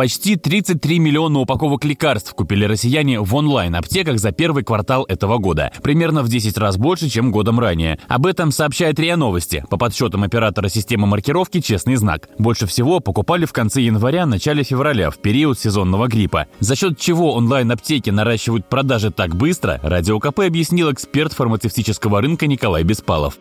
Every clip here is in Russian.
Почти 33 миллиона упаковок лекарств купили россияне в онлайн-аптеках за первый квартал этого года. Примерно в 10 раз больше, чем годом ранее. Об этом сообщает РИА Новости. По подсчетам оператора системы маркировки «Честный знак». Больше всего покупали в конце января, начале февраля, в период сезонного гриппа. За счет чего онлайн-аптеки наращивают продажи так быстро, Радио КП объяснил эксперт фармацевтического рынка Николай Беспалов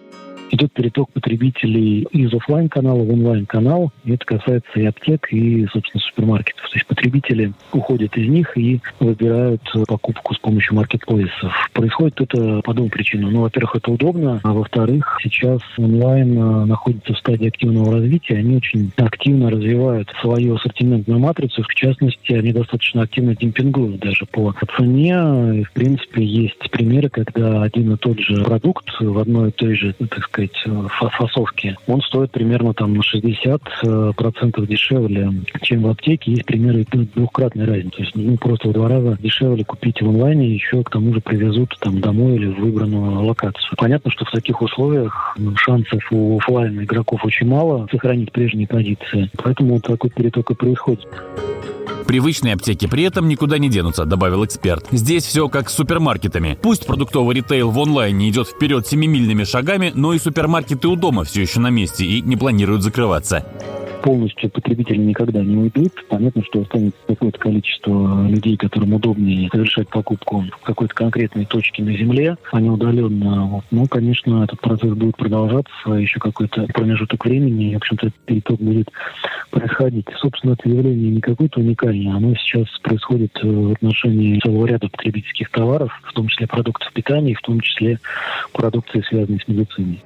идет переток потребителей из офлайн канала в онлайн-канал. Это касается и аптек, и, собственно, супермаркетов. То есть потребители уходят из них и выбирают покупку с помощью маркетплейсов. Происходит это по двум причинам. Ну, во-первых, это удобно, а во-вторых, сейчас онлайн э, находится в стадии активного развития. Они очень активно развивают свою ассортиментную матрицу. В частности, они достаточно активно демпингуют даже по цене. И, в принципе, есть примеры, когда один и тот же продукт в одной и той же, так сказать, сказать, фасовки, он стоит примерно там на 60% э, дешевле, чем в аптеке. Есть примеры двухкратной разницы. То есть ну, просто в два раза дешевле купить в онлайне, еще к тому же привезут там домой или в выбранную локацию. Понятно, что в таких условиях ну, шансов у офлайн игроков очень мало сохранить прежние позиции. Поэтому вот такой переток и происходит. Привычные аптеки при этом никуда не денутся, добавил эксперт. Здесь все как с супермаркетами. Пусть продуктовый ритейл в онлайне идет вперед семимильными шагами, но и супермаркеты у дома все еще на месте и не планируют закрываться полностью потребители никогда не уйдут. Понятно, что останется какое-то количество людей, которым удобнее совершать покупку в какой-то конкретной точке на земле, а не удаленно. Вот. Ну, конечно, этот процесс будет продолжаться еще какой-то промежуток времени, и, в общем-то, этот переток будет происходить. Собственно, это явление не какое-то уникальное, оно сейчас происходит э, в отношении целого ряда потребительских товаров, в том числе продуктов питания, в том числе продукции, связанной с медициной.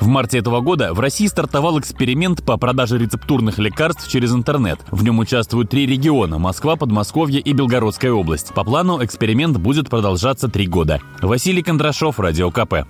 В марте этого года в России стартовал эксперимент по продаже рецептурных лекарств через интернет. В нем участвуют три региона – Москва, Подмосковье и Белгородская область. По плану эксперимент будет продолжаться три года. Василий Кондрашов, Радио КП.